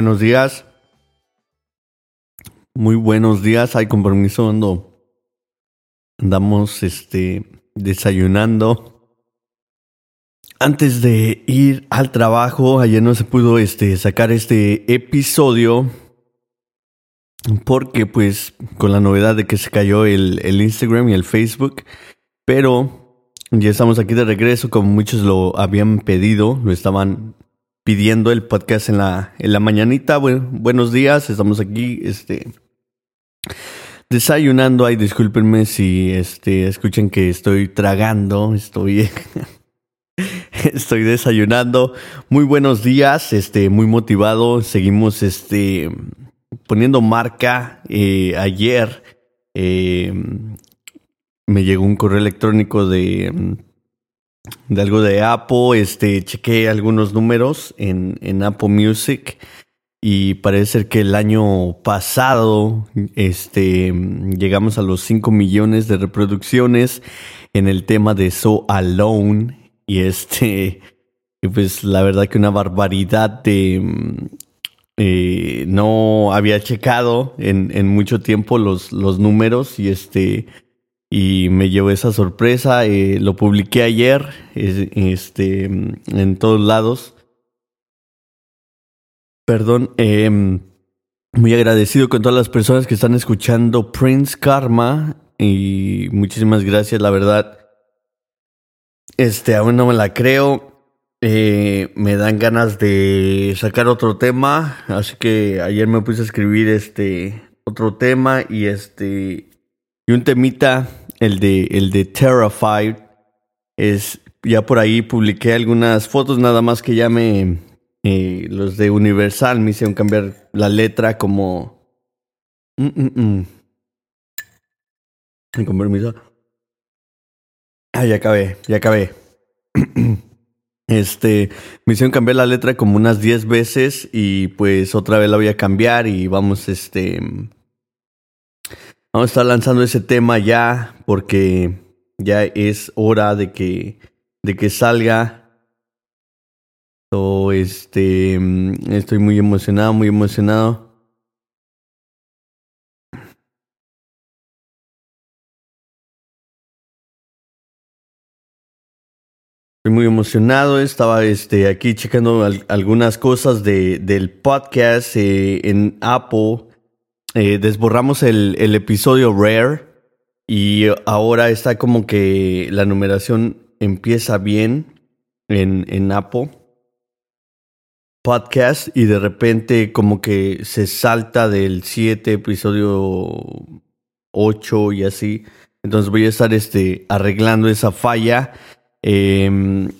Buenos días. Muy buenos días. Hay compromiso ando. Andamos este desayunando. Antes de ir al trabajo, ayer no se pudo este sacar este episodio. Porque pues con la novedad de que se cayó el, el Instagram y el Facebook. Pero ya estamos aquí de regreso, como muchos lo habían pedido, lo estaban pidiendo el podcast en la, en la mañanita. Bueno, buenos días, estamos aquí, este, desayunando. Ay, discúlpenme si, este, escuchen que estoy tragando, estoy, estoy desayunando. Muy buenos días, este, muy motivado. Seguimos, este, poniendo marca. Eh, ayer, eh, me llegó un correo electrónico de de algo de Apple, este, chequé algunos números en, en Apple Music y parece ser que el año pasado este, llegamos a los 5 millones de reproducciones en el tema de So Alone y este, pues la verdad que una barbaridad de... eh, no había checado en, en mucho tiempo los, los números y este y me llevó esa sorpresa. eh, lo publiqué ayer es- este, en todos lados. Perdón. em, muy agradecido con todas las personas que están escuchando Prince Karma. Y muchísimas gracias, la verdad. Este, aún no me la creo. Eh, me dan ganas de sacar otro tema. Así que ayer me puse a escribir este otro tema y este y un temita, el de, el de Terrified, es, ya por ahí publiqué algunas fotos, nada más que ya me, eh, los de Universal me hicieron cambiar la letra como... Mm, mm, mm. Ah, ya acabé, ya acabé. Este, me hicieron cambiar la letra como unas 10 veces y pues otra vez la voy a cambiar y vamos, este, Vamos a estar lanzando ese tema ya porque ya es hora de que, de que salga. So, este, mm, estoy muy emocionado, muy emocionado. Estoy muy emocionado. Estaba este, aquí checando al- algunas cosas de, del podcast eh, en Apple. Eh, desborramos el, el episodio Rare y ahora está como que la numeración empieza bien en, en Apple Podcast y de repente como que se salta del 7 episodio 8 y así. Entonces voy a estar este, arreglando esa falla em,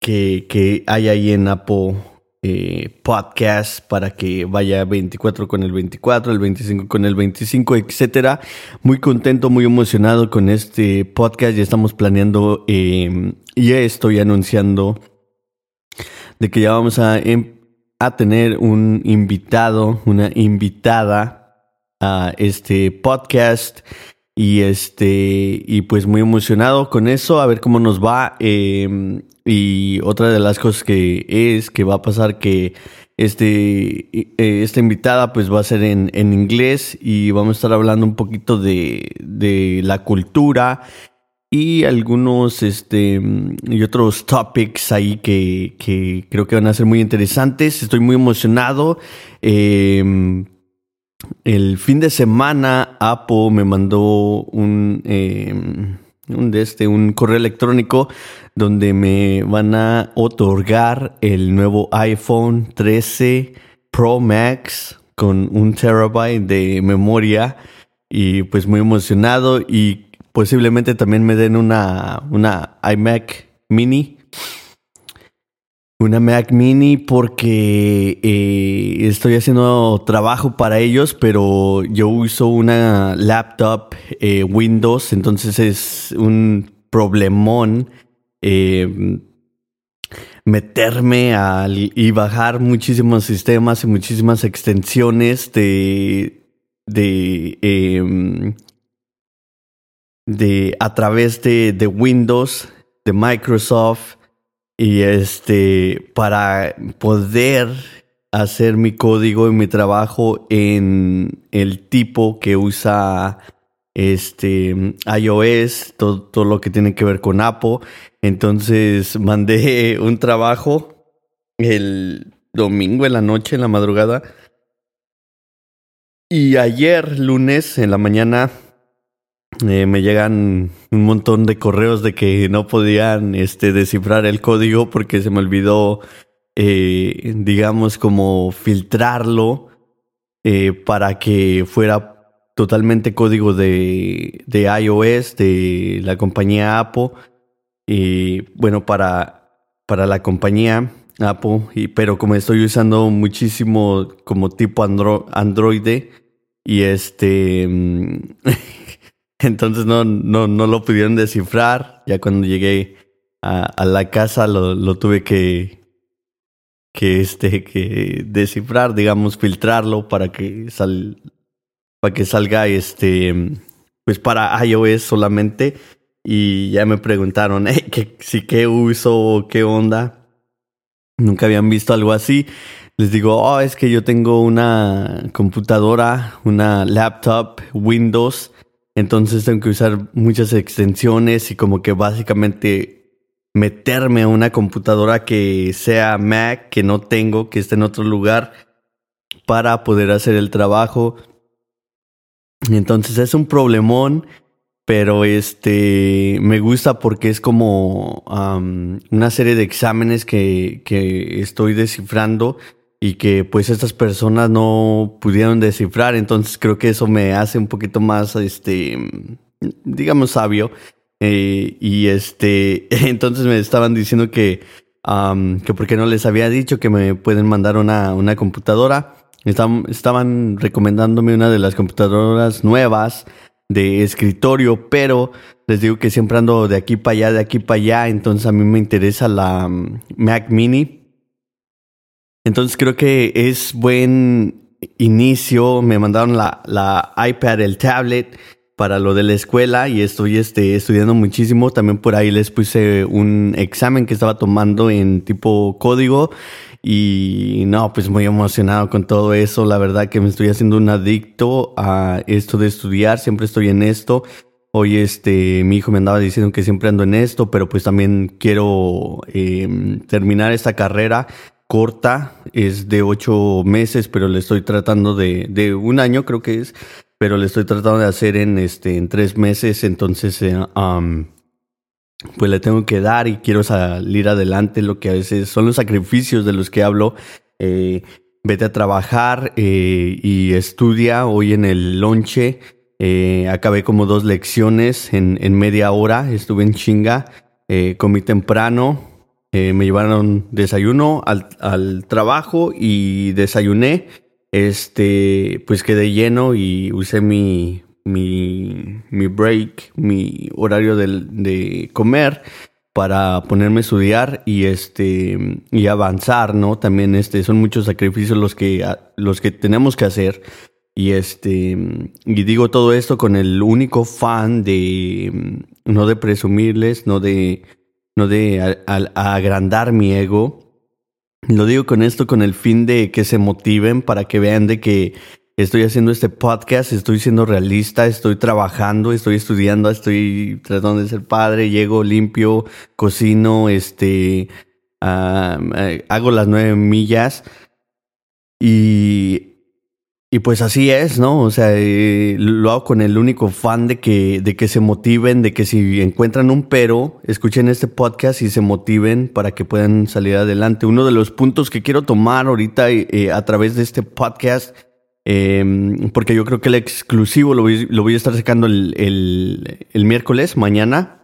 que, que hay ahí en Apple eh, Podcast para que vaya 24 con el 24, el 25 con el 25, etcétera. Muy contento, muy emocionado con este podcast. Ya estamos planeando em, y ya estoy anunciando de que ya vamos a, em- a tener un invitado, una invitada a este podcast. Y este, y pues muy emocionado con eso, a ver cómo nos va. eh, y otra de las cosas que es que va a pasar que este, eh, esta invitada pues va a ser en, en inglés y vamos a estar hablando un poquito de, de la cultura y algunos este y otros topics ahí que, que creo que van a ser muy interesantes. Estoy muy emocionado. Eh, el fin de semana Apple me mandó un, em, de este, un correo electrónico donde me van a otorgar el nuevo iPhone 13 Pro Max con un terabyte de memoria y pues muy emocionado y posiblemente también me den una, una iMac mini una Mac Mini porque eh, estoy haciendo trabajo para ellos, pero yo uso una laptop eh, Windows, entonces es un problemón eh, meterme al, y bajar muchísimos sistemas y muchísimas extensiones de de em, de a través de, de Windows, de Microsoft y este, para poder hacer mi código y mi trabajo en el tipo que usa este iOS, todo, todo, lo que tiene que ver con Apple. Entonces mandé un trabajo el domingo en la noche, en la madrugada. Y ayer, lunes, en la mañana, eh, me llegan un montón de correos de que no podían este, descifrar el código porque se me olvidó, eh, digamos, como filtrarlo eh, para que fuera totalmente código de, de iOS, de la compañía Apple. Y bueno, para, para la compañía Apple, y, pero como estoy usando muchísimo como tipo Android y este... Entonces no, no, no lo pudieron descifrar. Ya cuando llegué a, la casa lo, tuve que, que, este, que descifrar, digamos, filtrarlo para que, sal, para que salga este, pues para iOS solamente. Y ya me preguntaron, que, si qué uso, qué onda. Nunca habían visto algo así. Les digo, oh, es que yo tengo una computadora, una laptop, Windows entonces tengo que usar muchas extensiones y como que básicamente meterme a una computadora que sea Mac, que no tengo, que esté en otro lugar, para poder hacer el trabajo. Entonces es un problemón, pero este me gusta porque es como una serie de exámenes que, que estoy descifrando y que pues estas personas no pudieron descifrar. Entonces creo que eso me hace un poquito más, este, digamos, sabio. Eh, y este, entonces me estaban diciendo que, que porque no les había dicho que me pueden mandar una, una computadora. Estaban, estaban recomendándome una de las computadoras nuevas de escritorio, pero les digo que siempre ando de aquí para allá, de aquí para allá, entonces a mí me interesa la Mac Mini entonces creo que es buen inicio. Me mandaron la, la iPad, el tablet para lo de la escuela y estoy este, estudiando muchísimo. También por ahí les puse un examen que estaba tomando en tipo código y no, pues muy emocionado con todo eso. La verdad que me estoy haciendo un adicto a esto de estudiar. Siempre estoy en esto. Hoy este, mi hijo me andaba diciendo que siempre ando en esto, pero pues también quiero eh, terminar esta carrera corta, es de ocho meses, pero le estoy tratando de, de un año creo que es, pero le estoy tratando de hacer en, este, en tres meses, entonces eh, pues le tengo que dar y quiero salir adelante, lo que a veces son los sacrificios de los que hablo. Eh, vete a trabajar eh, y estudia hoy en el lonche. acabé como dos lecciones en, en media hora, estuve en chinga, comí temprano, eh, me llevaron desayuno al, al, trabajo y desayuné. Este, pues quedé lleno y usé mi, mi, mi break, mi horario de, de comer para ponerme a estudiar y este y avanzar, ¿no? También este son muchos sacrificios los que los que tenemos que hacer y este y digo todo esto con el único fan de no de presumirles, no de no de agrandar mi ego. Lo digo con esto con el fin de que se motiven para que vean de que estoy haciendo este podcast, estoy siendo realista, estoy trabajando, estoy estudiando, estoy tratando de ser padre, llego limpio, cocino, este, hago las nueve millas y y pues así es, ¿no? O sea, eh, lo hago con el único fan de que, de que se motiven, de que si encuentran un pero, escuchen este podcast y se motiven para que puedan salir adelante. Uno de los puntos que quiero tomar ahorita eh, a través de este podcast, em, porque yo creo que el exclusivo lo voy, a estar sacando el, miércoles, mañana.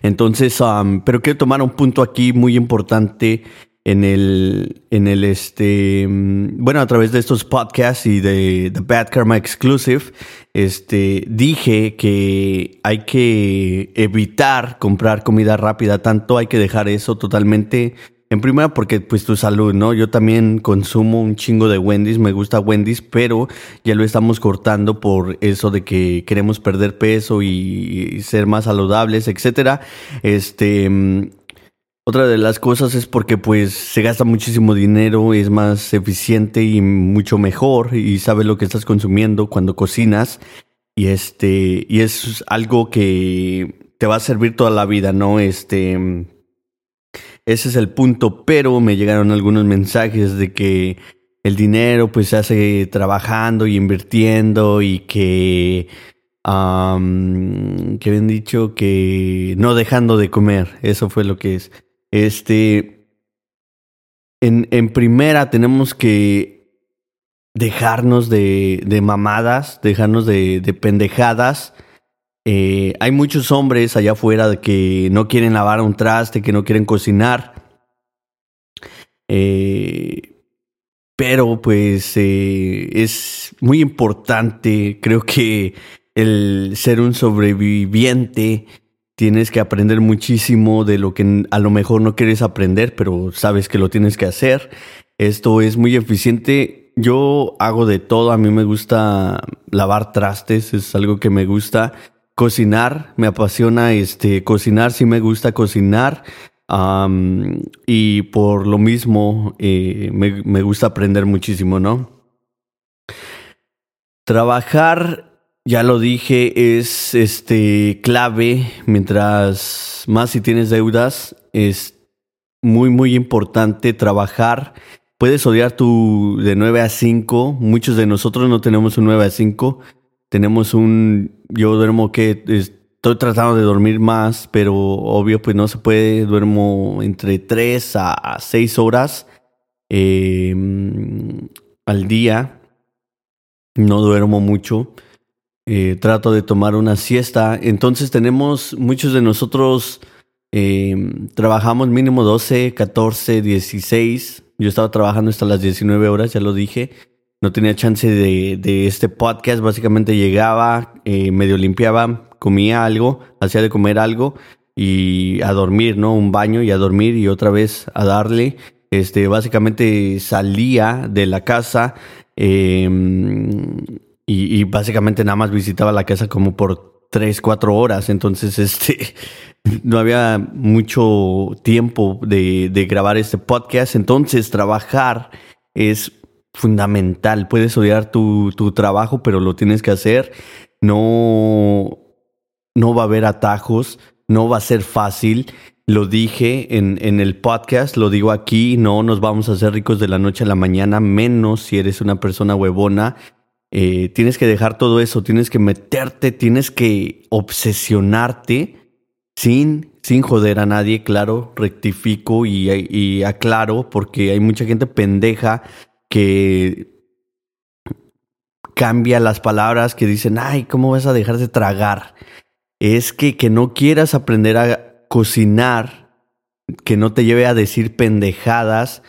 Entonces, pero quiero tomar un punto aquí muy importante en el, en el este, mm, bueno, a través de estos podcasts y de The Bad Karma Exclusive, este, dije que hay que evitar comprar comida rápida, tanto hay que dejar eso totalmente. En primera, porque pues tu salud, ¿no? Yo también consumo un chingo de Wendy's, me gusta Wendy's, pero ya lo estamos cortando por eso de que queremos perder peso y, ser más saludables, etcétera. Este, mm, otra de las cosas es porque pues se gasta muchísimo dinero, es más eficiente y mucho mejor y sabes lo que estás consumiendo cuando cocinas y este y es algo que te va a servir toda la vida, ¿no? Este ese es el punto, pero me llegaron algunos mensajes de que el dinero pues se hace trabajando y invirtiendo y que que habían dicho que no dejando de comer, eso fue lo que es. Este, en, en primera tenemos que dejarnos de, de mamadas, dejarnos de, de pendejadas. Eh, hay muchos hombres allá afuera que no quieren lavar un traste, que no quieren cocinar. Eh, pero pues eh, es muy importante, creo que el ser un sobreviviente tienes que aprender muchísimo de lo que a lo mejor no quieres aprender, pero sabes que lo tienes que hacer. Esto es muy eficiente. Yo hago de todo. A mí me gusta lavar trastes, es algo que me gusta. Cocinar, me apasiona este, cocinar, sí me gusta cocinar. y por lo mismo eh, me, me gusta aprender muchísimo, ¿no? Trabajar ya lo dije, es este clave. Mientras más si tienes deudas, es muy, muy importante trabajar. Puedes odiar tu de 9 a 5. Muchos de nosotros no tenemos un 9 a 5. Tenemos un. Yo duermo que. Estoy tratando de dormir más, pero obvio, pues no se puede. Duermo entre 3 a 6 horas em, al día. No duermo mucho. Eh, trato de tomar una siesta. Entonces tenemos, muchos de nosotros eh, trabajamos mínimo 12, 14, 16. Yo estaba trabajando hasta las 19 horas, ya lo dije. No tenía chance de, este podcast. Básicamente llegaba, eh, medio limpiaba, comía algo, hacía de comer algo y a dormir, ¿no? Un baño y a dormir y otra vez a darle. Este, básicamente salía de la casa. Eh, y, básicamente nada más visitaba la casa como por tres, cuatro horas. Entonces, este, no había mucho tiempo de, grabar este podcast. Entonces, trabajar es fundamental. Puedes odiar tu, tu trabajo, pero lo tienes que hacer. No, no va a haber atajos, no va a ser fácil. Lo dije en, en, el podcast, lo digo aquí, no nos vamos a hacer ricos de la noche a la mañana, menos si eres una persona huevona eh, tienes que dejar todo eso, tienes que meterte, tienes que obsesionarte sin, sin joder a nadie, claro, rectifico y, y aclaro, porque hay mucha gente pendeja que cambia las palabras, que dicen, ay, ¿cómo vas a dejar de tragar? Es que, que no quieras aprender a cocinar, que no te lleve a decir pendejadas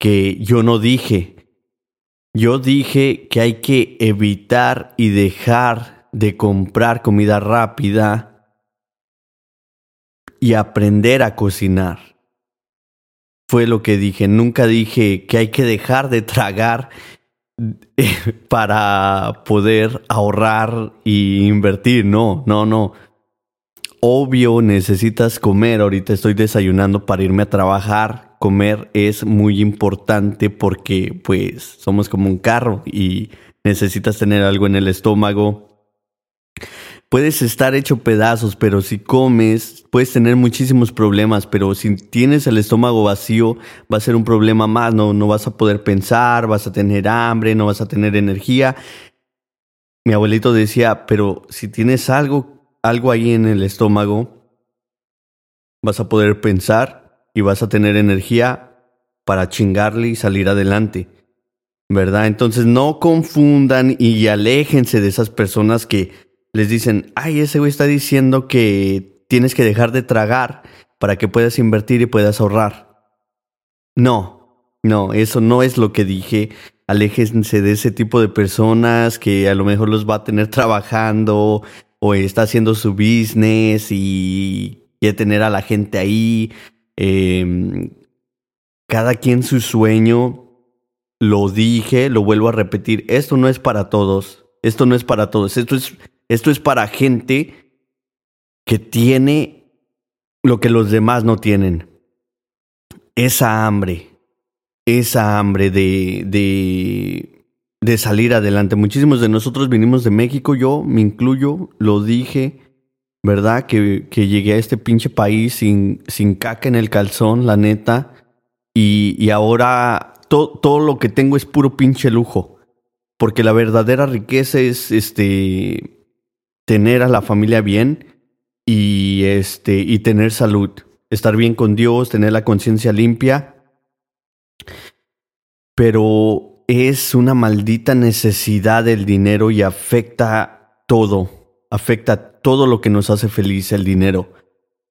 que yo no dije. Yo dije que hay que evitar y dejar de comprar comida rápida y aprender a cocinar. Fue lo que dije. Nunca dije que hay que dejar de tragar para poder ahorrar y invertir. No, no, no. Obvio necesitas comer. Ahorita estoy desayunando para irme a trabajar comer es muy importante porque pues somos como un carro y necesitas tener algo en el estómago. puedes estar hecho pedazos, pero si comes, puedes tener muchísimos problemas, pero si tienes el estómago vacío, va a ser un problema más, no, no vas a poder pensar, vas a tener hambre, no vas a tener energía. Mi abuelito decía, pero si tienes algo, algo ahí en el estómago, vas a poder pensar y vas a tener energía para chingarle y salir adelante. ¿Verdad? Entonces no confundan y aléjense de esas personas que les dicen, ay, ese güey está diciendo que tienes que dejar de tragar para que puedas invertir y puedas ahorrar. No, no, eso no es lo que dije. Aléjense de ese tipo de personas que a lo mejor los va a tener trabajando o está haciendo su business y quiere tener a la gente ahí. Em, cada quien su sueño. Lo dije, lo vuelvo a repetir. Esto no es para todos. Esto no es para todos. Esto es esto es para gente que tiene lo que los demás no tienen. Esa hambre, esa hambre de, de, de salir adelante. Muchísimos de nosotros vinimos de México, yo me incluyo, lo dije, ¿verdad? Que, que llegué a este pinche país sin, sin caca en el calzón, la neta. Y, y ahora todo lo que tengo es puro pinche lujo. Porque la verdadera riqueza es este tener a la familia bien y, este, y tener salud, estar bien con Dios, tener la conciencia limpia. Pero es una maldita necesidad del dinero y afecta todo, afecta todo lo que nos hace feliz el dinero.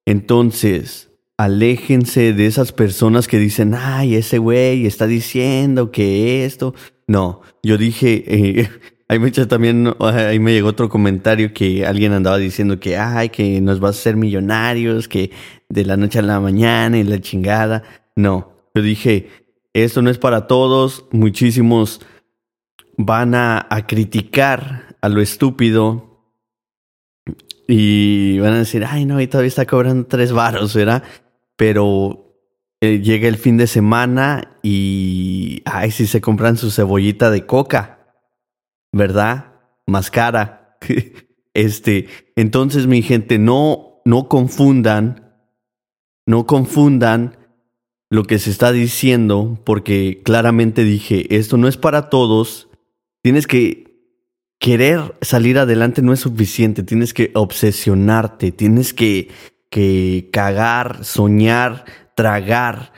Entonces, aléjense de esas personas que dicen, ay, ese güey está diciendo que esto. No, yo dije, eh, hay muchas también, ahí me llegó otro comentario que alguien andaba diciendo que, ay, que nos vas a hacer millonarios, que de la noche a la mañana y la chingada. No, yo dije, esto no es para todos, muchísimos van a, criticar a lo estúpido y van a decir, ay, no, y todavía está cobrando tres varos, ¿verdad? Pero eh, llega el fin de semana y, ay, si se compran su cebollita de coca ¿verdad? Más cara. este, entonces mi gente, no, no confundan, no confundan lo que se está diciendo, porque claramente dije, esto no es para todos, tienes que querer salir adelante no es suficiente, tienes que obsesionarte, tienes que, que cagar, soñar, tragar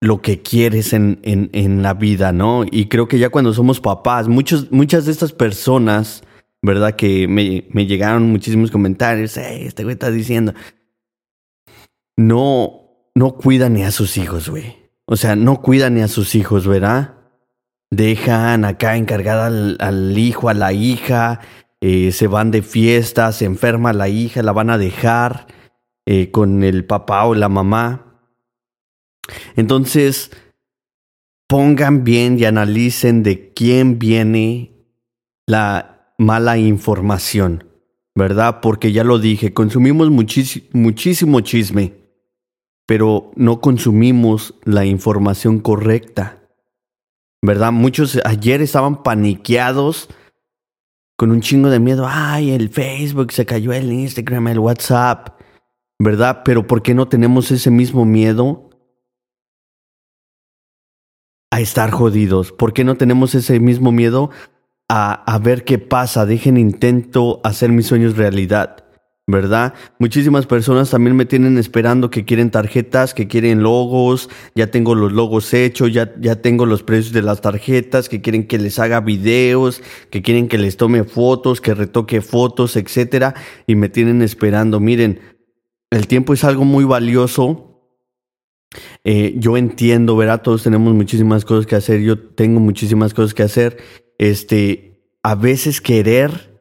lo que quieres en, en, en, la vida, ¿no? Y creo que ya cuando somos papás, muchos, muchas de estas personas, ¿verdad? Que me, me llegaron muchísimos comentarios, este güey está diciendo, no, no cuidan ni a sus hijos, güey. O sea, no cuidan ni a sus hijos, ¿verdad? Dejan acá encargada al, hijo, a la hija, eh, se van de fiesta, se enferma la hija, la van a dejar eh, con el papá o la mamá entonces, pongan bien y analicen de quién viene la mala información, ¿verdad? Porque ya lo dije, consumimos muchísimo chisme, pero no consumimos la información correcta, ¿verdad? Muchos ayer estaban paniqueados con un chingo de miedo. Ay, el Facebook se cayó, el Instagram, el WhatsApp, ¿verdad? Pero ¿por qué no tenemos ese mismo miedo a estar jodidos? ¿Por qué no tenemos ese mismo miedo a, a ver qué pasa? Dejen intento hacer mis sueños realidad. ¿Verdad? Muchísimas personas también me tienen esperando que quieren tarjetas, que quieren logos, ya tengo los logos hechos, ya, ya tengo los precios de las tarjetas, que quieren que les haga videos, que quieren que les tome fotos, que retoque fotos, etcétera, y me tienen esperando. Miren, el tiempo es algo muy valioso eh, yo entiendo, ¿verdad? Todos tenemos muchísimas cosas que hacer, yo tengo muchísimas cosas que hacer. Este, a veces querer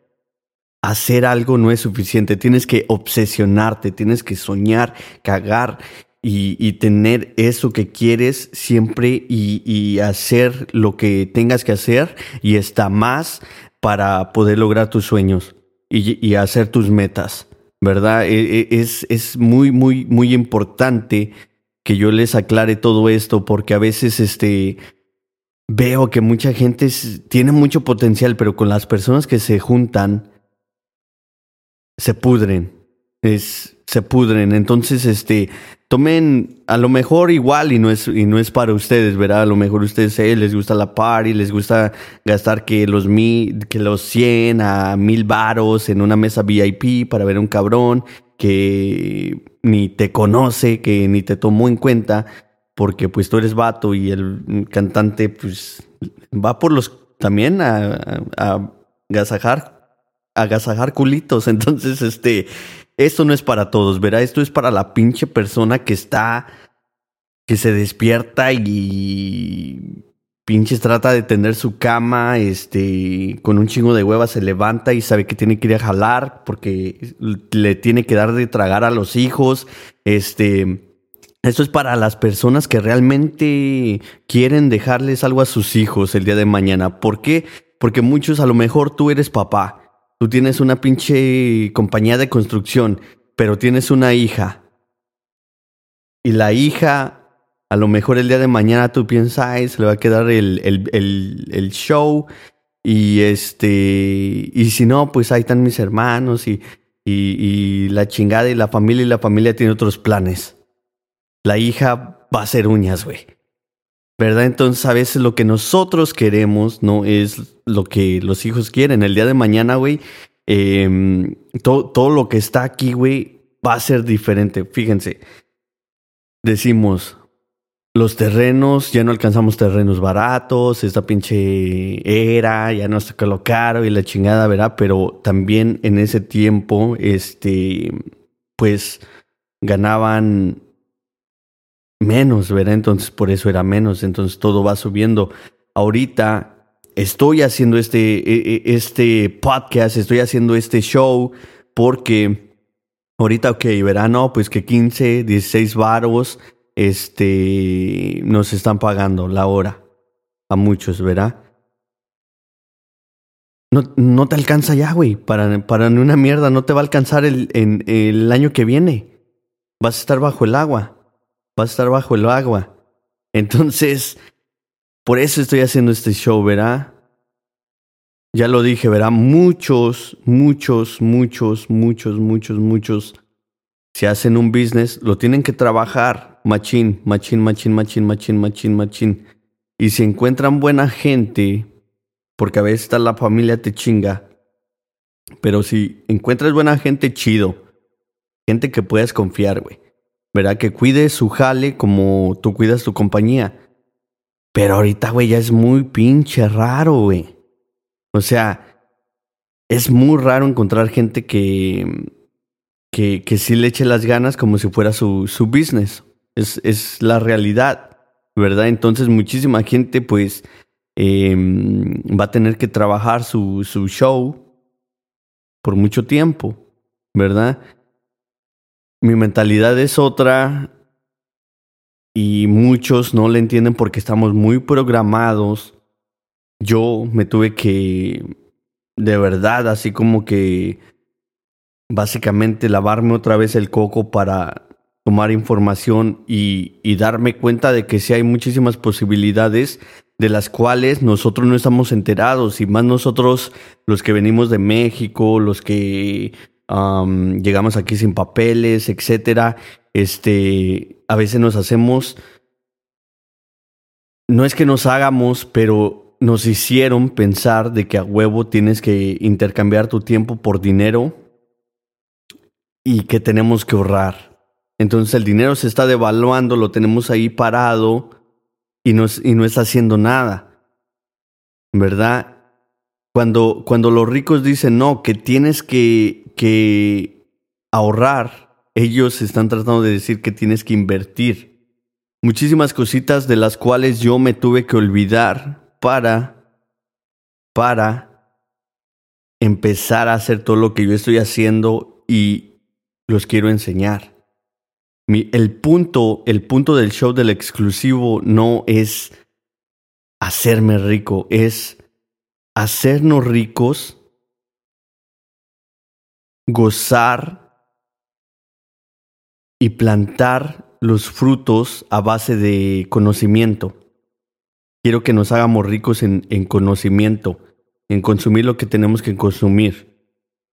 hacer algo no es suficiente, tienes que obsesionarte, tienes que soñar, cagar y, tener eso que quieres siempre y, hacer lo que tengas que hacer y está más para poder lograr tus sueños y, hacer tus metas, ¿verdad? E, e, es, es muy, muy, muy importante que yo les aclare todo esto, porque a veces este veo que mucha gente tiene mucho potencial, pero con las personas que se juntan se pudren. Es, se pudren. Entonces, este, tomen a lo mejor igual y no es, y no es para ustedes, ¿verdad? A lo mejor ustedes eh, les gusta la party, les gusta gastar que los, mi, que los 100 a 1000 varos en una mesa VIP para ver a un cabrón que ni te conoce, que ni te tomó en cuenta, porque pues tú eres vato y el cantante pues va por los también a, a, agasajar, agasajar culitos. Entonces, este, esto no es para todos, ¿verdad? Esto es para la pinche persona que está, que se despierta y pinches trata de tener su cama, este, con un chingo de huevas se levanta y sabe que tiene que ir a jalar porque le tiene que dar de tragar a los hijos, este, esto es para las personas que realmente quieren dejarles algo a sus hijos el día de mañana. ¿Por qué? Porque muchos, a lo mejor tú eres papá, tú tienes una pinche compañía de construcción, pero tienes una hija. Y la hija a lo mejor el día de mañana tú piensas, se le va a quedar el, el, show. Y este, y si no, pues ahí están mis hermanos y, y, la chingada y la familia y la familia tiene otros planes. La hija va a hacer uñas, güey. ¿Verdad? Entonces a veces lo que nosotros queremos no es lo que los hijos quieren. El día de mañana, güey, em, todo, todo lo que está aquí, güey, va a ser diferente. Fíjense, decimos, los terrenos, ya no alcanzamos terrenos baratos, esta pinche era, ya no está lo caro y la chingada, ¿verdad? Pero también en ese tiempo, este, pues ganaban menos, ¿verdad? Entonces por eso era menos, entonces todo va subiendo. Ahorita estoy haciendo este, e, e, este podcast, estoy haciendo este show porque ahorita, ok, verano, pues que 15, 16 varos este, nos están pagando la hora. A muchos, ¿verdad? No, no te alcanza ya, güey. Para, para una mierda, no te va a alcanzar el, en, el año que viene. Vas a estar bajo el agua. Vas a estar bajo el agua. Entonces, por eso estoy haciendo este show, ¿verdad? Ya lo dije, ¿verdad? Muchos, muchos, muchos, muchos, muchos, muchos, si hacen un business, lo tienen que trabajar machín, machín, machín, machín, machín, machín, machín. Y si encuentran buena gente, porque a veces está la familia te chinga, pero si encuentras buena gente, chido. Gente que puedas confiar, güey. ¿Verdad? Que cuide su jale como tú cuidas tu compañía. Pero ahorita, güey, ya es muy pinche raro, güey. O sea, es muy raro encontrar gente que, que, que sí le eche las ganas como si fuera su, su business es, la realidad, ¿verdad? Entonces muchísima gente pues em, va a tener que trabajar su, su show por mucho tiempo, ¿verdad? Mi mentalidad es otra y muchos no le entienden porque estamos muy programados. Yo me tuve que, de verdad, así como que básicamente lavarme otra vez el coco para tomar información y, y, darme cuenta de que sí hay muchísimas posibilidades de las cuales nosotros no estamos enterados y más nosotros los que venimos de México, los que llegamos aquí sin papeles, etcétera, este, a veces nos hacemos, no es que nos hagamos, pero nos hicieron pensar de que a huevo tienes que intercambiar tu tiempo por dinero y que tenemos que ahorrar. Entonces el dinero se está devaluando, lo tenemos ahí parado y no, y no está haciendo nada. ¿Verdad? Cuando, cuando los ricos dicen no, que tienes que, que ahorrar, ellos están tratando de decir que tienes que invertir. Muchísimas cositas de las cuales yo me tuve que olvidar para, para empezar a hacer todo lo que yo estoy haciendo y los quiero enseñar el punto, el punto del show del exclusivo no es hacerme rico, es hacernos ricos, gozar y plantar los frutos a base de conocimiento. Quiero que nos hagamos ricos en, en conocimiento, en consumir lo que tenemos que consumir.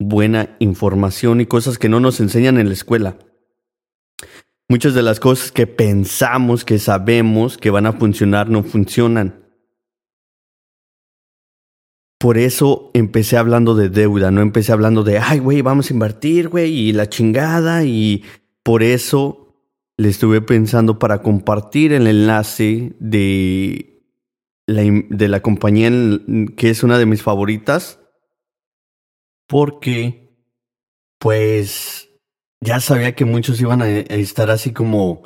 buena información y cosas que no nos enseñan en la escuela. Muchas de las cosas que pensamos, que sabemos que van a funcionar, no funcionan. Por eso empecé hablando de deuda, no empecé hablando de, ay, güey, vamos a invertir, güey, y la chingada. Y por eso le estuve pensando para compartir el enlace de la, de la compañía que es una de mis favoritas. Porque, pues, ya sabía que muchos iban a, estar así como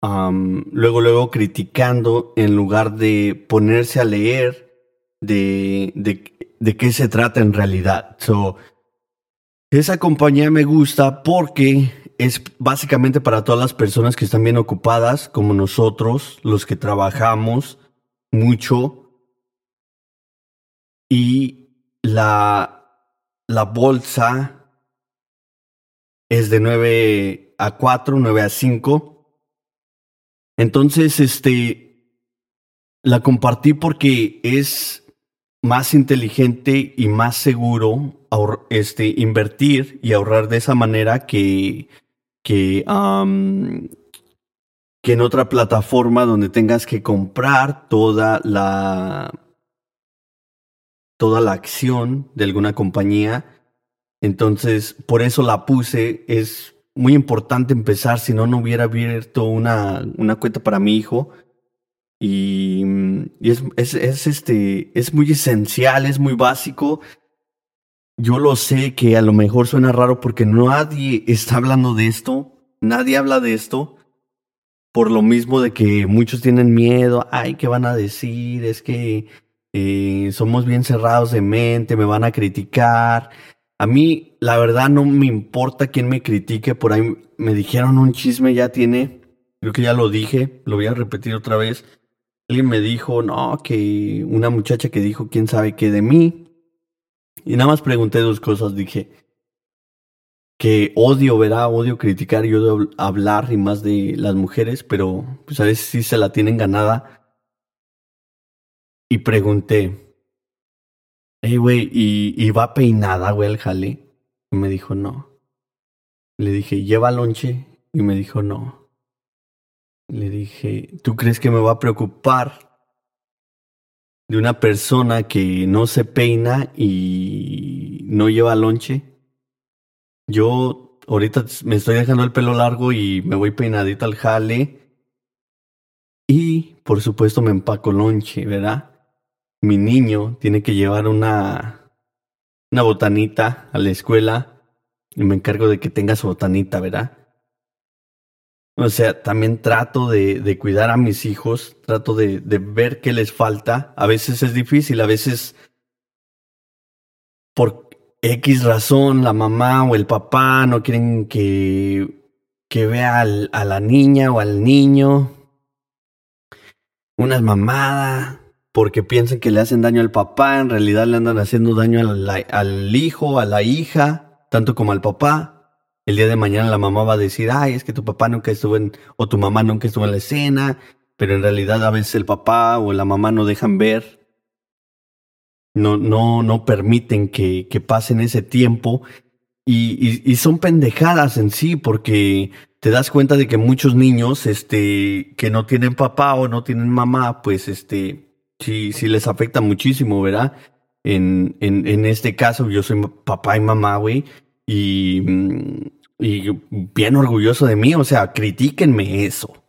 luego, luego criticando en lugar de ponerse a leer de, de, qué se trata en realidad. Esa compañía me gusta porque es básicamente para todas las personas que están bien ocupadas, como nosotros, los que trabajamos mucho. Y la, la bolsa es de 9 a 4, 9 a 5. Entonces, este, la compartí porque es más inteligente y más seguro este, invertir y ahorrar de esa manera que, que, que en otra plataforma donde tengas que comprar toda la, toda la acción de alguna compañía entonces, por eso la puse. Es muy importante empezar, si no, no hubiera abierto una, una cuenta para mi hijo. Y, es, es, este, es muy esencial, es muy básico. Yo lo sé que a lo mejor suena raro porque nadie está hablando de esto. Nadie habla de esto. Por lo mismo de que muchos tienen miedo. Ay, ¿qué van a decir? Es que eh, somos bien cerrados de mente, me van a criticar. A mí, la verdad, no me importa quién me critique. Por ahí me dijeron un chisme, ya tiene. Creo que ya lo dije, lo voy a repetir otra vez. Alguien me dijo, no, que una muchacha que dijo quién sabe qué de mí. Y nada más pregunté dos cosas. Dije que odio, verá, odio criticar y odio hablar y más de las mujeres, pero pues a veces sí se la tienen ganada. Y pregunté, Hey, güey, ¿y, va peinada, güey, el jale? Y me dijo, no. Le dije, ¿lleva lonche? Y me dijo, no. Le dije, ¿tú crees que me va a preocupar de una persona que no se peina y no lleva lonche? Yo ahorita me estoy dejando el pelo largo y me voy peinadito al jale. Y por supuesto me empaco lonche, ¿verdad? mi niño tiene que llevar una, una botanita a la escuela y me encargo de que tenga su botanita, ¿verdad? O sea, también trato de, de cuidar a mis hijos, trato de, de, ver qué les falta. A veces es difícil, a veces por X razón la mamá o el papá no quieren que, que vea a la niña o al niño. Una mamada, porque piensan que le hacen daño al papá, en realidad le andan haciendo daño al, hijo, a la hija, tanto como al papá. El día de mañana la mamá va a decir, ay, es que tu papá nunca estuvo en, o tu mamá nunca estuvo en la escena, pero en realidad a veces el papá o la mamá no dejan ver, no, no, no permiten que, que pasen ese tiempo y, y, son pendejadas en sí, porque te das cuenta de que muchos niños, este, que no tienen papá o no tienen mamá, pues, este, sí, sí les afecta muchísimo, ¿verdad? En, en, en este caso, yo soy papá y mamá, güey, y, mm, y bien orgulloso de mí, o sea, critíquenme eso.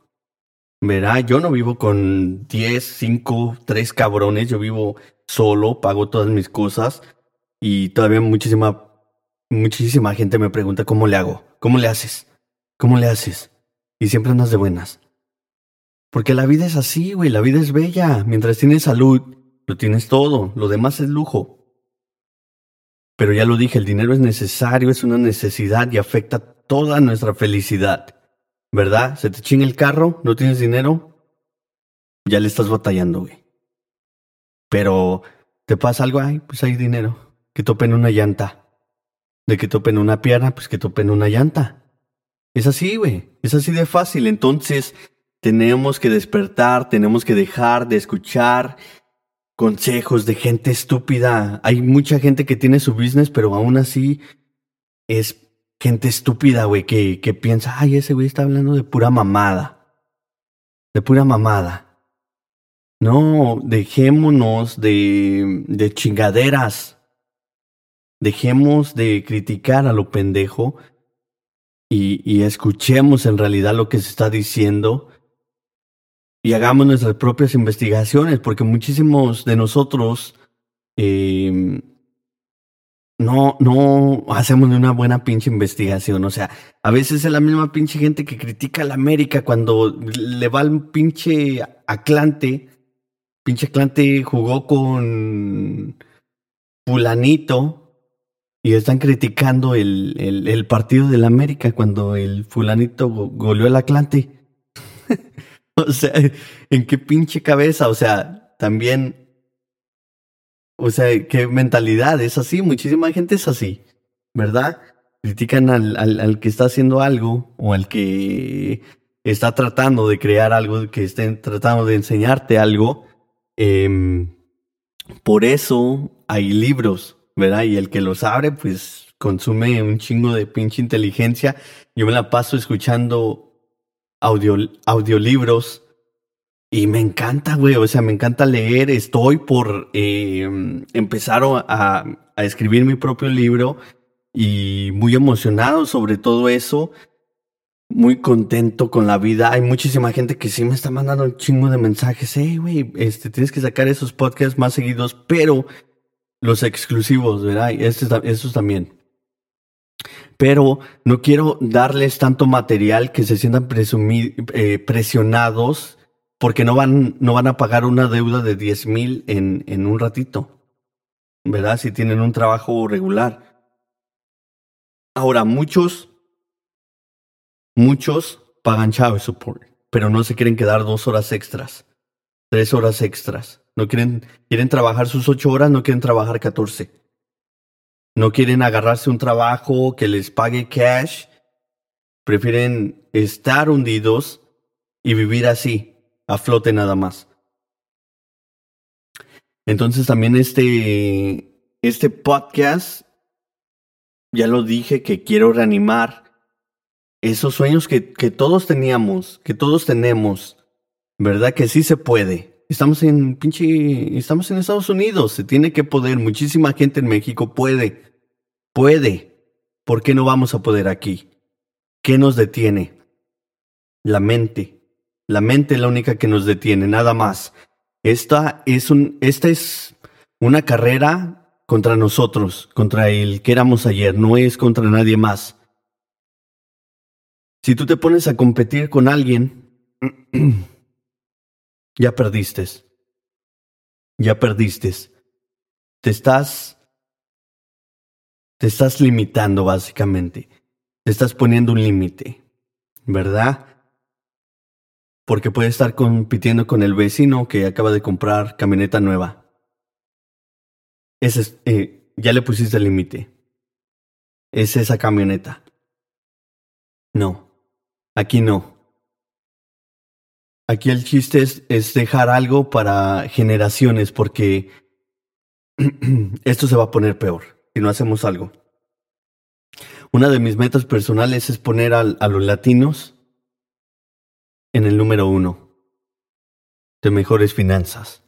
¿Verdad? Yo no vivo con 10, 5, 3 cabrones, yo vivo solo, pago todas mis cosas y todavía muchísima, muchísima gente me pregunta cómo le hago, cómo le haces, cómo le haces. Y siempre andas de buenas. Porque la vida es así, güey, la vida es bella. Mientras tienes salud, lo tienes todo, lo demás es lujo. Pero ya lo dije, el dinero es necesario, es una necesidad y afecta toda nuestra felicidad. ¿Verdad? Se te chinga el carro, no tienes dinero, ya le estás batallando, güey. Pero te pasa algo, ay, pues hay dinero. Que topen una llanta. De que topen una pierna, pues que topen una llanta. Es así, güey. Es así de fácil. Entonces, tenemos que despertar, tenemos que dejar de escuchar consejos de gente estúpida. Hay mucha gente que tiene su business, pero aún así es gente estúpida, güey, que, que piensa, ay, ese güey está hablando de pura mamada. De pura mamada. No, dejémonos de, de chingaderas. Dejemos de criticar a lo pendejo y, y escuchemos en realidad lo que se está diciendo y hagamos nuestras propias investigaciones, porque muchísimos de nosotros eh, no, no hacemos una buena pinche investigación. O sea, a veces es la misma pinche gente que critica a la América cuando le va al pinche Atlante. Pinche Atlante jugó con fulanito y están criticando el, el, el partido del América cuando el fulanito goleó el Atlante. o sea, ¿en qué pinche cabeza? O sea, también o sea, qué mentalidad es así. Muchísima gente es así, ¿verdad? Critican al, al, que está haciendo algo o al que está tratando de crear algo, que estén tratando de enseñarte algo. Em, por eso hay libros, ¿verdad? Y el que los abre, pues consume un chingo de pinche inteligencia. Yo me la paso escuchando audio, audiolibros y me encanta, güey, o sea, me encanta leer. Estoy por eh, empezar a, a, escribir mi propio libro y muy emocionado sobre todo eso. Muy contento con la vida. Hay muchísima gente que sí me está mandando un chingo de mensajes. Hey, güey, este, tienes que sacar esos podcasts más seguidos, pero los exclusivos, ¿verdad? Estos, estos también. Pero no quiero darles tanto material que se sientan eh, presionados porque no van, no van a pagar una deuda de 10 mil en, en un ratito, ¿verdad? Si tienen un trabajo regular. Ahora, muchos, muchos pagan child support, pero no se quieren quedar dos horas extras, tres horas extras. No quieren, quieren trabajar sus ocho horas, no quieren trabajar catorce. No quieren agarrarse un trabajo que les pague cash. Prefieren estar hundidos y vivir así, a flote nada más. Entonces también este, este podcast, ya lo dije que quiero reanimar esos sueños que, que todos teníamos, que todos tenemos, ¿verdad? Que sí se puede. Estamos en pinche, estamos en Estados Unidos, se tiene que poder, muchísima gente en México puede, puede. ¿Por qué no vamos a poder aquí? ¿Qué nos detiene? La mente. La mente es la única que nos detiene, nada más. Esta es, un, esta es una carrera contra nosotros, contra el que éramos ayer, no es contra nadie más. Si tú te pones a competir con alguien, ya perdiste. Ya perdiste. Te estás te estás limitando básicamente. Te estás poniendo un límite, ¿verdad? porque puede estar compitiendo con el vecino que acaba de comprar camioneta nueva. Ese eh, ya le pusiste el límite. Es esa camioneta. No, aquí no. Aquí el chiste es, dejar algo para generaciones porque esto se va a poner peor si no hacemos algo. Una de mis metas personales es poner a los latinos en el número uno de mejores finanzas.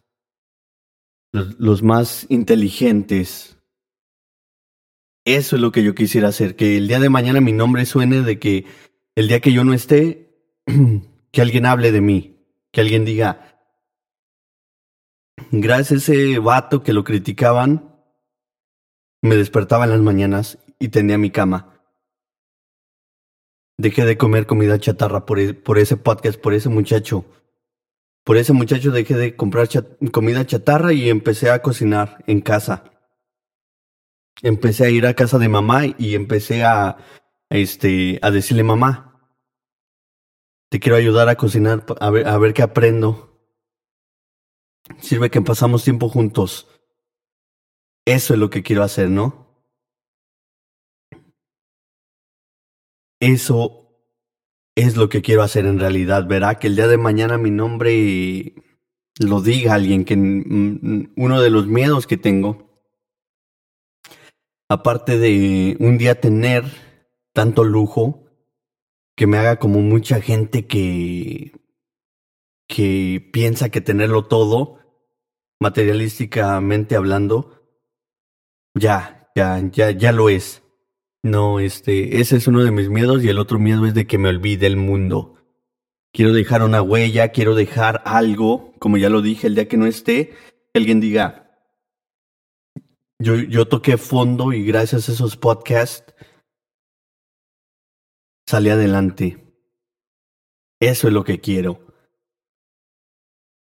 Los, más inteligentes. Eso es lo que yo quisiera hacer, que el día de mañana mi nombre suene de que el día que yo no esté, que alguien hable de mí, que alguien diga, gracias a ese vato que lo criticaban, me despertaba en las mañanas y tenía mi cama. Dejé de comer comida chatarra por, e, por ese podcast, por ese muchacho. Por ese muchacho dejé de comprar comida chatarra y empecé a cocinar en casa. Empecé a ir a casa de mamá y empecé a, este, a decirle mamá, te quiero ayudar a cocinar, a ver, a ver qué aprendo. Sirve que pasamos tiempo juntos. Eso es lo que quiero hacer, ¿no? Eso es lo que quiero hacer en realidad. Verá que el día de mañana mi nombre lo diga alguien, que uno de los miedos que tengo, aparte de un día tener tanto lujo, que me haga como mucha gente que, que piensa que tenerlo todo, materialísticamente hablando, ya, ya, ya, ya lo es. No, este, ese es uno de mis miedos y el otro miedo es de que me olvide el mundo. Quiero dejar una huella, quiero dejar algo, como ya lo dije, el día que no esté, alguien diga, yo, yo toqué fondo y gracias a esos podcasts salí adelante. Eso es lo que quiero.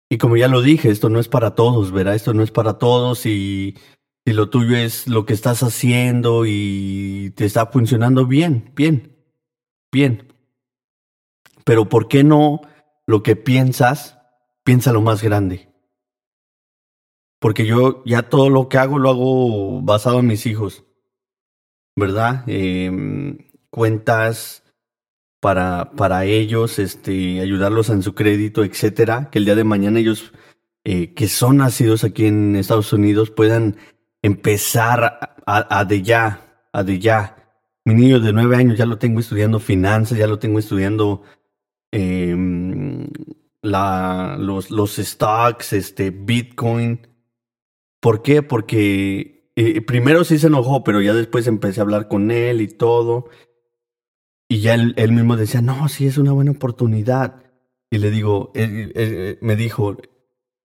Y como ya lo dije, esto no es para todos, ¿verdad? Esto no es para todos y si lo tuyo es lo que estás haciendo y te está funcionando bien, bien, bien. Pero ¿por qué no lo que piensas, piensa lo más grande? Porque yo ya todo lo que hago lo hago basado en mis hijos, ¿verdad? Em, cuentas para, para ellos, este, ayudarlos en su crédito, etcétera, que el día de mañana ellos eh, que son nacidos aquí en Estados Unidos puedan empezar a, de ya, a de ya. Mi niño de nueve años ya lo tengo estudiando finanzas, ya lo tengo estudiando Em, la, los, los stocks, este, Bitcoin. ¿Por qué? Porque eh, primero sí se enojó, pero ya después empecé a hablar con él y todo. Y ya él, mismo decía, no, sí es una buena oportunidad. Y le digo, me dijo,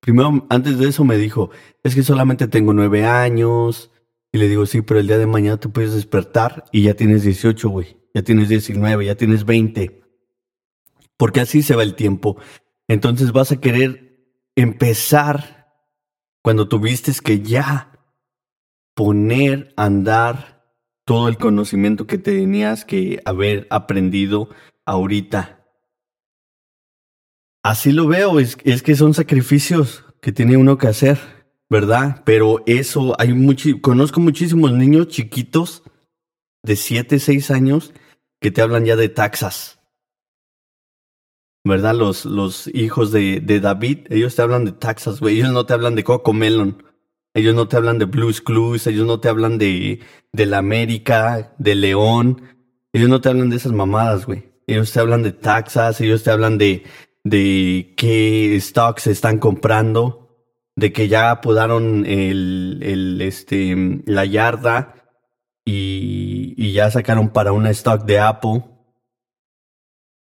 primero, antes de eso me dijo, es que solamente tengo nueve años. Y le digo, sí, pero el día de mañana te puedes despertar y ya tienes 18, güey. Ya tienes 19, ya tienes 20 porque así se va el tiempo. Entonces vas a querer empezar cuando tuviste que ya poner andar todo el conocimiento que tenías que haber aprendido ahorita. Así lo veo, es, que son sacrificios que tiene uno que hacer, ¿verdad? Pero eso, hay mucho, conozco muchísimos niños chiquitos de 7, 6 años que te hablan ya de taxas ¿verdad? Los, los hijos de, de David, ellos te hablan de Texas, güey. Ellos no te hablan de Coco Melon. Ellos no te hablan de Blues Clues. Ellos no te hablan de, de la América, de León. Ellos no te hablan de esas mamadas, güey. Ellos te hablan de Texas. Ellos te hablan de, de qué stocks están comprando. De que ya apodaron el, el, este, la yarda. Y, y ya sacaron para una stock de Apple.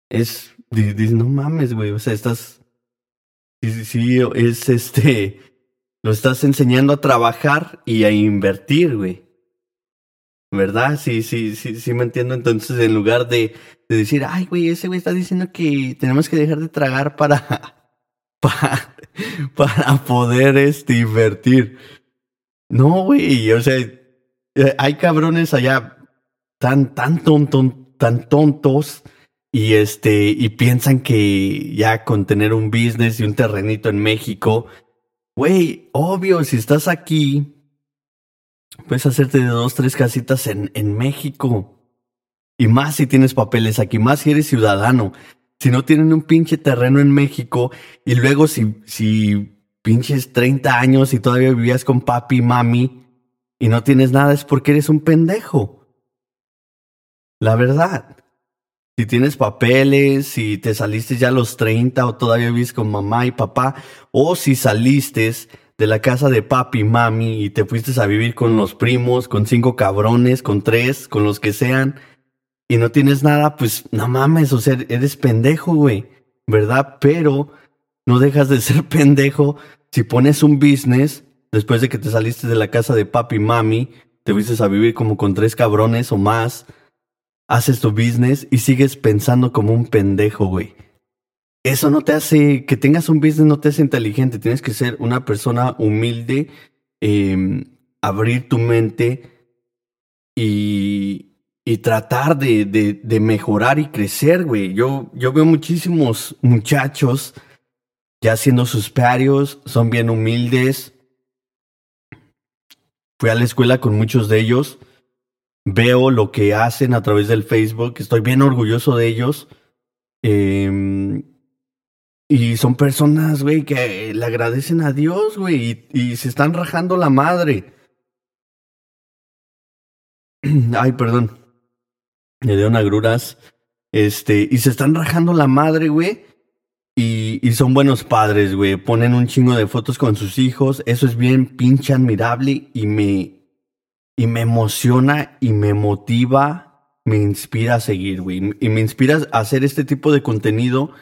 Es, Dices, no mames, güey, o sea, estás... Sí, sí, es este... Lo estás enseñando a trabajar y a invertir, güey. ¿Verdad? Sí, sí, sí, sí me entiendo. Entonces, en lugar de, de decir, ay, güey, ese güey está diciendo que tenemos que dejar de tragar para, para, para poder este, invertir. No, güey, o sea, hay cabrones allá tan, tan tontos, tan tontos y este, y piensan que ya con tener un business y un terrenito en México, güey, obvio, si estás aquí, puedes hacerte de dos, tres casitas en, en México. Y más si tienes papeles aquí, más si eres ciudadano. Si no tienen un pinche terreno en México y luego si, si pinches 30 años y todavía vivías con papi y mami y no tienes nada es porque eres un pendejo. La verdad si tienes papeles, si te saliste ya a los 30 o todavía vives con mamá y papá, o si saliste de la casa de papi y mami y te fuiste a vivir con los primos, con cinco cabrones, con tres, con los que sean, y no tienes nada, pues no mames, o sea, eres pendejo, güey, ¿verdad? Pero no dejas de ser pendejo si pones un business después de que te saliste de la casa de papi y mami, te fuiste a vivir como con tres cabrones o más, haces tu business y sigues pensando como un pendejo, güey. Eso no te hace, que tengas un business no te hace inteligente, tienes que ser una persona humilde, em, abrir tu mente y, y tratar de, de, de, mejorar y crecer, güey. Yo, yo veo muchísimos muchachos ya siendo sus parios, son bien humildes. Fui a la escuela con muchos de ellos veo lo que hacen a través del Facebook, estoy bien orgulloso de ellos. Em, Y son personas, güey, que le agradecen a Dios, güey, y, se están rajando la madre. Ay, perdón. Le dio una gruras. Este, y se están rajando la madre, güey. Y, y, son buenos padres, güey. Ponen un chingo de fotos con sus hijos. Eso es bien pinche admirable y me, y me emociona y me motiva, me inspira a seguir, güey. Y me inspira a hacer este tipo de contenido.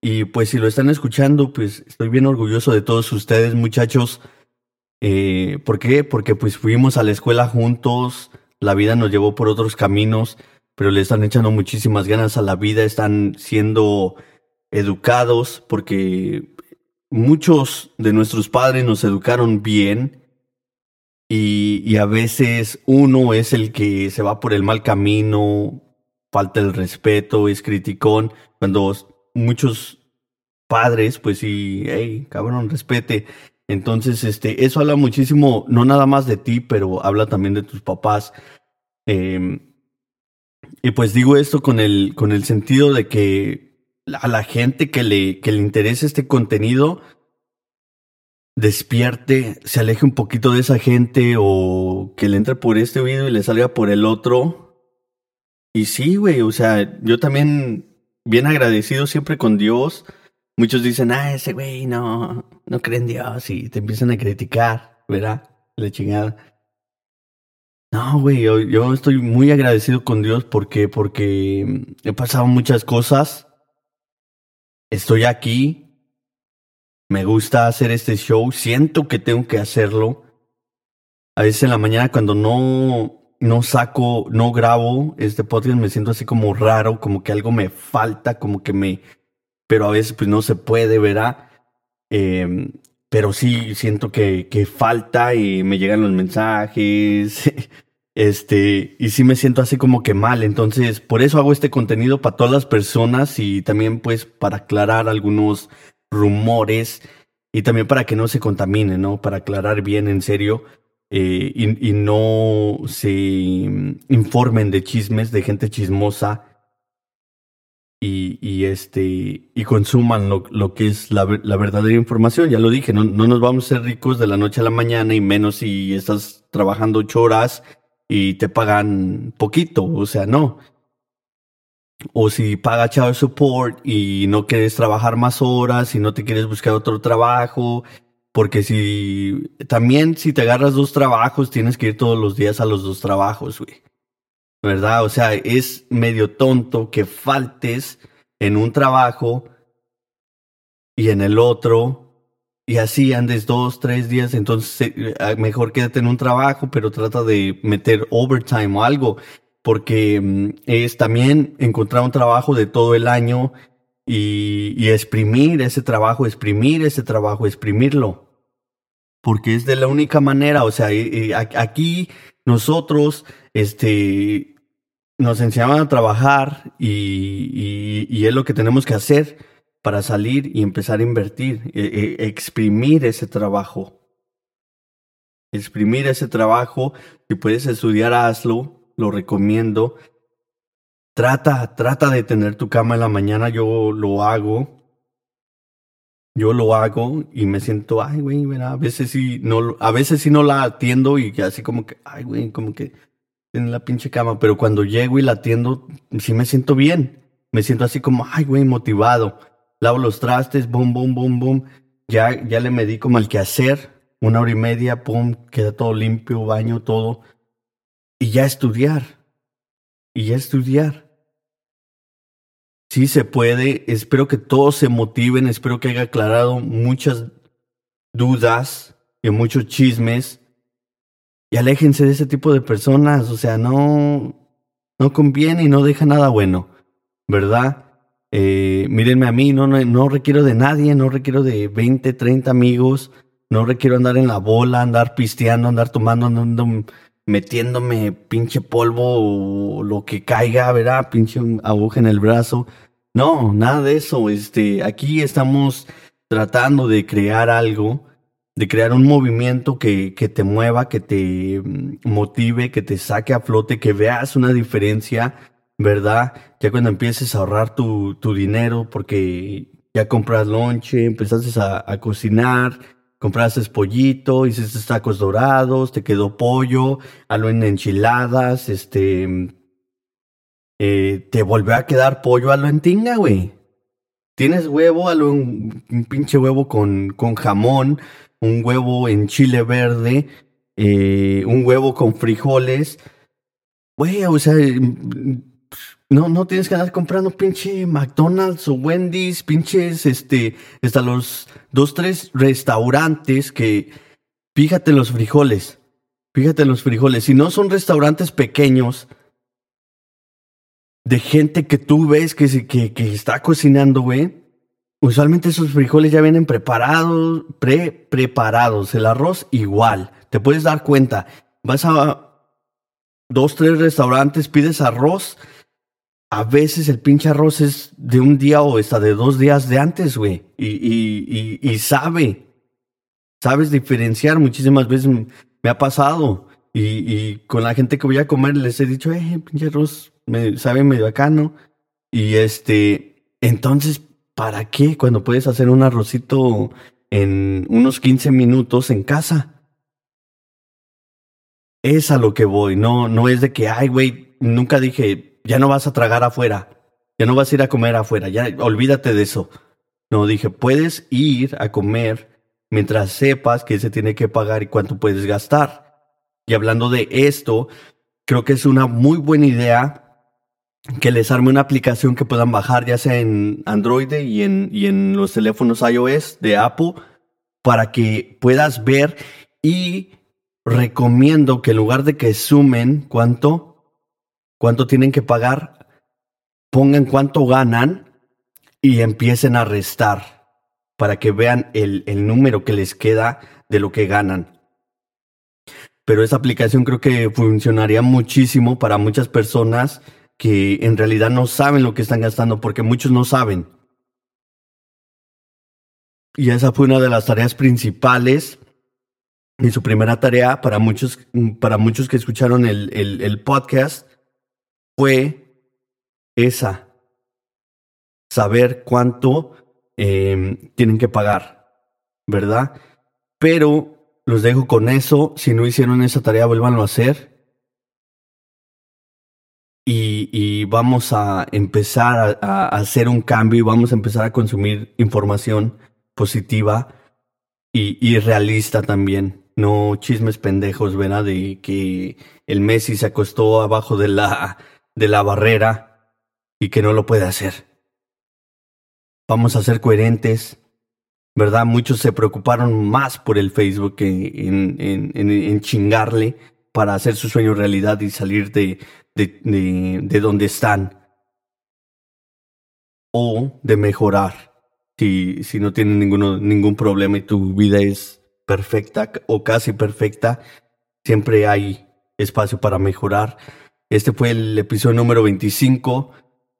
Y pues si lo están escuchando, pues estoy bien orgulloso de todos ustedes, muchachos. Eh, ¿Por qué? Porque pues fuimos a la escuela juntos, la vida nos llevó por otros caminos, pero le están echando muchísimas ganas a la vida, están siendo educados porque muchos de nuestros padres nos educaron bien y, a veces uno es el que se va por el mal camino, falta el respeto, es criticón, cuando muchos padres, pues sí, hey, cabrón, respete. Entonces, este, eso habla muchísimo, no nada más de ti, pero habla también de tus papás. Em, y pues digo esto con el, con el sentido de que a la gente que le, que le interese este contenido, despierte, se aleje un poquito de esa gente o que le entre por este oído y le salga por el otro. Y sí, güey, o sea, yo también bien agradecido siempre con Dios. Muchos dicen, ah, ese güey no, no cree en Dios y te empiezan a criticar, ¿verdad? La chingada. No, güey, yo, yo estoy muy agradecido con Dios porque, porque he pasado muchas cosas. Estoy aquí, me gusta hacer este show, siento que tengo que hacerlo. A veces en la mañana cuando no, no saco, no grabo este podcast me siento así como raro, como que algo me falta, como que me... Pero a veces pues no se puede, ¿verdad? Em, pero sí siento que, que falta y me llegan los mensajes. Este, y sí me siento así como que mal. Entonces, por eso hago este contenido para todas las personas y también pues para aclarar algunos rumores y también para que no se contamine, ¿no? Para aclarar bien en serio eh, y, no se informen de chismes, de gente chismosa y, este y consuman lo, que es la, la, verdadera información. Ya lo dije, no, no nos vamos a ser ricos de la noche a la mañana y menos si estás trabajando ocho horas y te pagan poquito, o sea, no o si paga child support y no quieres trabajar más horas y no te quieres buscar otro trabajo, porque si también si te agarras dos trabajos tienes que ir todos los días a los dos trabajos, güey. ¿Verdad? O sea, es medio tonto que faltes en un trabajo y en el otro y así andes dos, tres días, entonces eh, mejor quédate en un trabajo, pero trata de meter overtime o algo porque mm, es también encontrar un trabajo de todo el año y, exprimir ese trabajo, exprimir ese trabajo, exprimirlo. Porque es de la única manera, o sea, aquí nosotros, este, nos enseñaban a trabajar y, y, es lo que tenemos que hacer para salir y empezar a invertir, e, e, exprimir ese trabajo. Exprimir ese trabajo, si puedes estudiar, hazlo, lo recomiendo. Trata, trata de tener tu cama en la mañana, yo lo hago. Yo lo hago y me siento, ay, güey, a veces sí no, a veces sí no la atiendo y así como que, ay, güey, como que en la pinche cama, pero cuando llego y la atiendo, sí me siento bien. Me siento así como, ay, güey, motivado. Lavo los trastes, boom, boom, boom, boom. Ya, ya le medí como el que hacer. Una hora y media, pum, queda todo limpio, baño, todo y ya estudiar. Y ya estudiar. Sí se puede. Espero que todos se motiven. Espero que haya aclarado muchas dudas y muchos chismes. Y aléjense de ese tipo de personas. O sea, no, no conviene y no deja nada bueno. ¿Verdad? Eh, mírenme a mí, no, no, no requiero de nadie, no requiero de 20, 30 amigos, no requiero andar en la bola, andar pisteando, andar tomando, andando metiéndome pinche polvo o lo que caiga, ¿verdad? Pinche aguja en el brazo. No, nada de eso. Este, aquí estamos tratando de crear algo, de crear un movimiento que, que te mueva, que te mm, motive, que te saque a flote, que veas una diferencia, ¿verdad? Ya cuando empieces a ahorrar tu, tu dinero, porque ya compras lonche, empezaste a, a cocinar, compraste pollito, hiciste tacos dorados, te quedó pollo, algo en enchiladas, este, eh, te volvió a quedar pollo a lo en tinga, güey. Tienes huevo, a lo un, un pinche huevo con, con jamón, un huevo en chile verde, eh, un huevo con frijoles. Güey, o sea, no, no tienes que andar comprando pinche McDonald's o Wendy's, pinches, este, hasta los dos, tres restaurantes que, fíjate los frijoles, fíjate los frijoles, si no son restaurantes pequeños, de gente que tú ves que, que, que está cocinando, güey, usualmente esos frijoles ya vienen preparados, pre preparados, el arroz igual, te puedes dar cuenta, vas a dos, tres restaurantes, pides arroz, a veces el pinche arroz es de un día o hasta de dos días de antes, güey. Y, sabe. Sabes diferenciar. Muchísimas veces me ha pasado. Y, con la gente que voy a comer les he dicho, eh, pinche arroz, me sabe medio acá. Y este, entonces, ¿para qué cuando puedes hacer un arrocito en unos 15 minutos en casa? Es a lo que voy, no, no es de que, ay, güey, nunca dije, ya no vas a tragar afuera, ya no vas a ir a comer afuera, ya olvídate de eso. No, dije, puedes ir a comer mientras sepas que se tiene que pagar y cuánto puedes gastar. Y hablando de esto, creo que es una muy buena idea que les arme una aplicación que puedan bajar ya sea en Android y en, y en los teléfonos iOS de Apple para que puedas ver y recomiendo que en lugar de que sumen cuánto, cuánto tienen que pagar, pongan cuánto ganan y empiecen a restar para que vean el, el número que les queda de lo que ganan. Pero esa aplicación creo que funcionaría muchísimo para muchas personas que en realidad no saben lo que están gastando porque muchos no saben. Y esa fue una de las tareas principales y su primera tarea para muchos, para muchos que escucharon el, el, el podcast fue esa, saber cuánto eh, tienen que pagar, ¿verdad? Pero los dejo con eso, si no hicieron esa tarea, vuélvanlo a hacer. Y, vamos a empezar a, a, hacer un cambio y vamos a empezar a consumir información positiva y, y realista también. No chismes pendejos, ¿verdad? De que el Messi se acostó abajo de la de la barrera y que no lo puede hacer. Vamos a ser coherentes, ¿verdad? Muchos se preocuparon más por el Facebook que en, en, chingarle para hacer su sueño realidad y salir de, de donde están. O de mejorar. Si, si no tienen ninguno, ningún problema y tu vida es perfecta o casi perfecta, siempre hay espacio para mejorar. Este fue el episodio número 25.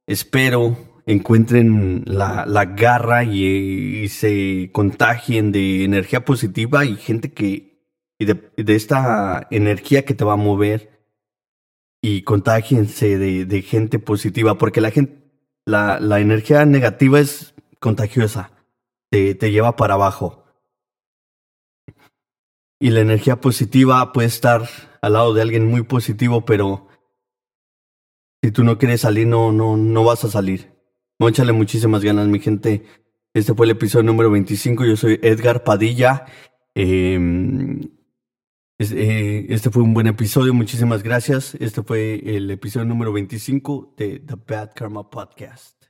Espero encuentren la, la garra y, se contagien de energía positiva y gente que, y de, de, esta energía que te va a mover y contagiense de, de gente positiva, porque la gente, la, la energía negativa es contagiosa, te, te lleva para abajo. Y la energía positiva puede estar al lado de alguien muy positivo, pero si tú no quieres salir, no, no, no vas a salir. Móchale muchísimas ganas, mi gente. Este fue el episodio número 25. Yo soy Edgar Padilla. Eh, este fue un buen episodio. Muchísimas gracias. Este fue el episodio número 25 de The Bad Karma Podcast.